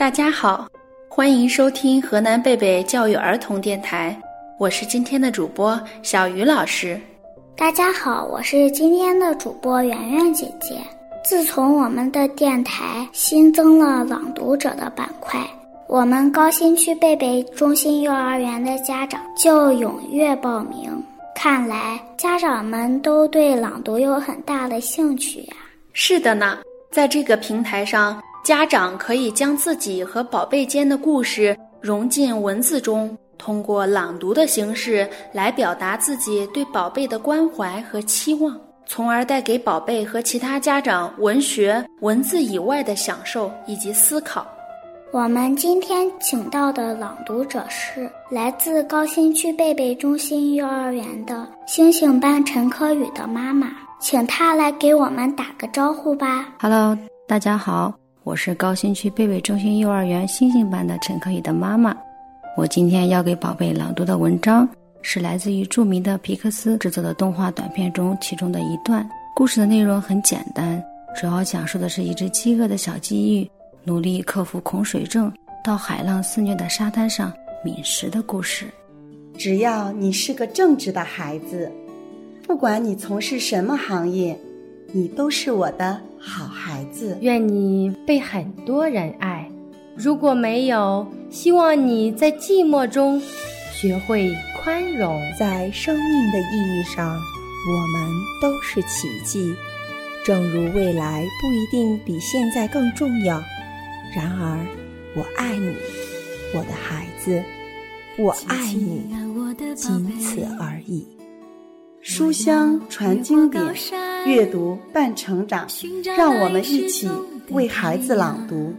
大家好，欢迎收听河南贝贝教育儿童电台，我是今天的主播小鱼老师。大家好，我是今天的主播圆圆姐姐。自从我们的电台新增了朗读者的板块，我们高新区贝贝中心幼儿园的家长就踊跃报名。看来家长们都对朗读有很大的兴趣呀。是的呢，在这个平台上，家长可以将自己和宝贝间的故事融进文字中，通过朗读的形式来表达自己对宝贝的关怀和期望，从而带给宝贝和其他家长文学文字以外的享受以及思考。我们今天请到的朗读者是来自高新区贝贝中心幼儿园的星星班陈科宇的妈妈，请她来给我们打个招呼吧。Hello，大家好，我是高新区贝贝中心幼儿园星星班的陈可宇的妈妈。我今天要给宝贝朗读的文章是来自于著名的皮克斯制作的动画短片中其中的一段。故事的内容很简单，主要讲述的是一只饥饿的小鲫鱼。努力克服恐水症，到海浪肆虐的沙滩上觅食的故事。只要你是个正直的孩子，不管你从事什么行业，你都是我的好孩子。愿你被很多人爱。如果没有，希望你在寂寞中学会宽容。在生命的意义上，我们都是奇迹。正如未来不一定比现在更重要。然而，我爱你，我的孩子，我爱你，仅此而已。书香传经典，阅读伴成长，让我们一起为孩子朗读。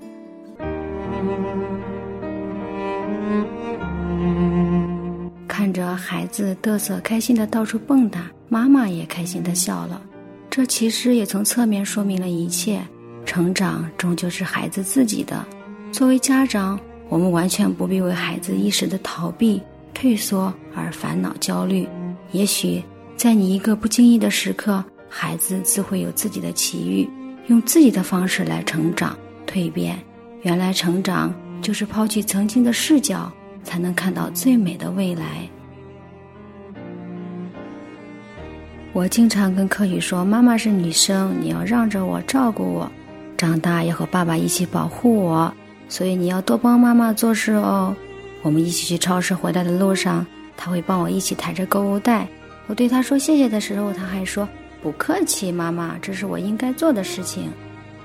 看着孩子嘚瑟开心的到处蹦跶，妈妈也开心的笑了。这其实也从侧面说明了一切。成长终究是孩子自己的。作为家长，我们完全不必为孩子一时的逃避、退缩而烦恼焦虑。也许，在你一个不经意的时刻，孩子自会有自己的奇遇，用自己的方式来成长、蜕变。原来，成长就是抛弃曾经的视角，才能看到最美的未来。我经常跟柯宇说：“妈妈是女生，你要让着我，照顾我。”长大要和爸爸一起保护我，所以你要多帮妈妈做事哦。我们一起去超市回来的路上，他会帮我一起抬着购物袋。我对他说谢谢的时候，他还说不客气，妈妈，这是我应该做的事情。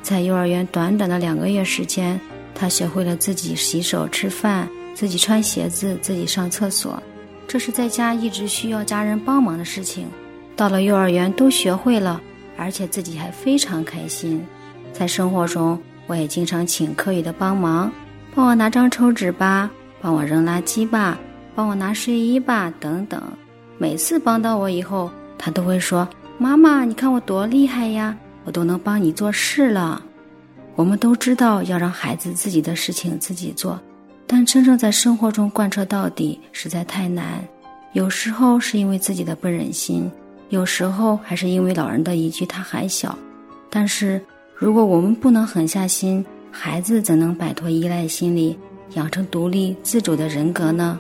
在幼儿园短短的两个月时间，他学会了自己洗手、吃饭，自己穿鞋子，自己上厕所。这是在家一直需要家人帮忙的事情，到了幼儿园都学会了，而且自己还非常开心。在生活中，我也经常请柯宇的帮忙，帮我拿张抽纸吧，帮我扔垃圾吧，帮我拿睡衣吧，等等。每次帮到我以后，他都会说：“妈妈，你看我多厉害呀，我都能帮你做事了。”我们都知道要让孩子自己的事情自己做，但真正在生活中贯彻到底实在太难。有时候是因为自己的不忍心，有时候还是因为老人的一句“他还小”，但是。如果我们不能狠下心，孩子怎能摆脱依赖心理，养成独立自主的人格呢？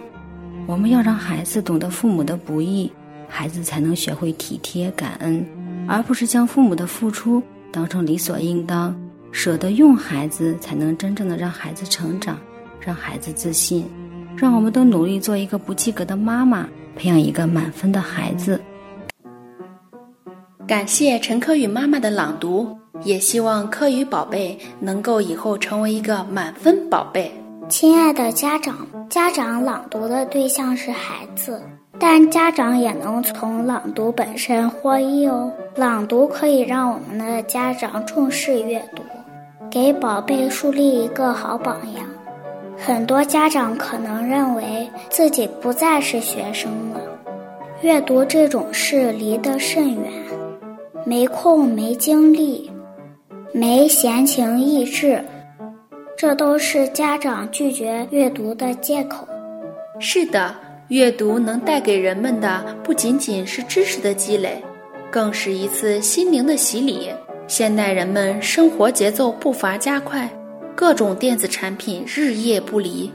我们要让孩子懂得父母的不易，孩子才能学会体贴感恩，而不是将父母的付出当成理所应当。舍得用孩子，才能真正的让孩子成长，让孩子自信。让我们都努力做一个不及格的妈妈，培养一个满分的孩子。感谢陈科宇妈妈的朗读。也希望科宇宝贝能够以后成为一个满分宝贝。亲爱的家长，家长朗读的对象是孩子，但家长也能从朗读本身获益哦。朗读可以让我们的家长重视阅读，给宝贝树立一个好榜样。很多家长可能认为自己不再是学生了，阅读这种事离得甚远，没空没精力。没闲情逸致，这都是家长拒绝阅读的借口。是的，阅读能带给人们的不仅仅是知识的积累，更是一次心灵的洗礼。现代人们生活节奏步伐加快，各种电子产品日夜不离，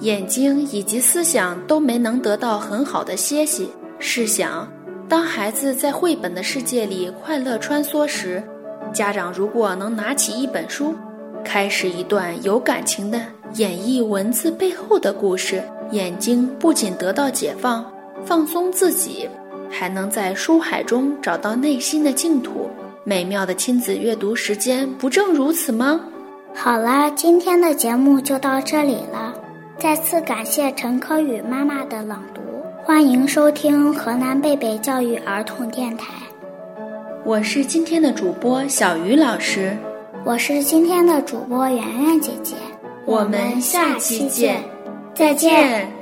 眼睛以及思想都没能得到很好的歇息。试想，当孩子在绘本的世界里快乐穿梭时，家长如果能拿起一本书，开始一段有感情的演绎文字背后的故事，眼睛不仅得到解放、放松自己，还能在书海中找到内心的净土。美妙的亲子阅读时间，不正如此吗？好了，今天的节目就到这里了。再次感谢陈科宇妈妈的朗读，欢迎收听河南贝贝教育儿童电台。我是今天的主播小鱼老师，我是今天的主播圆圆姐姐。我们下期见，再见。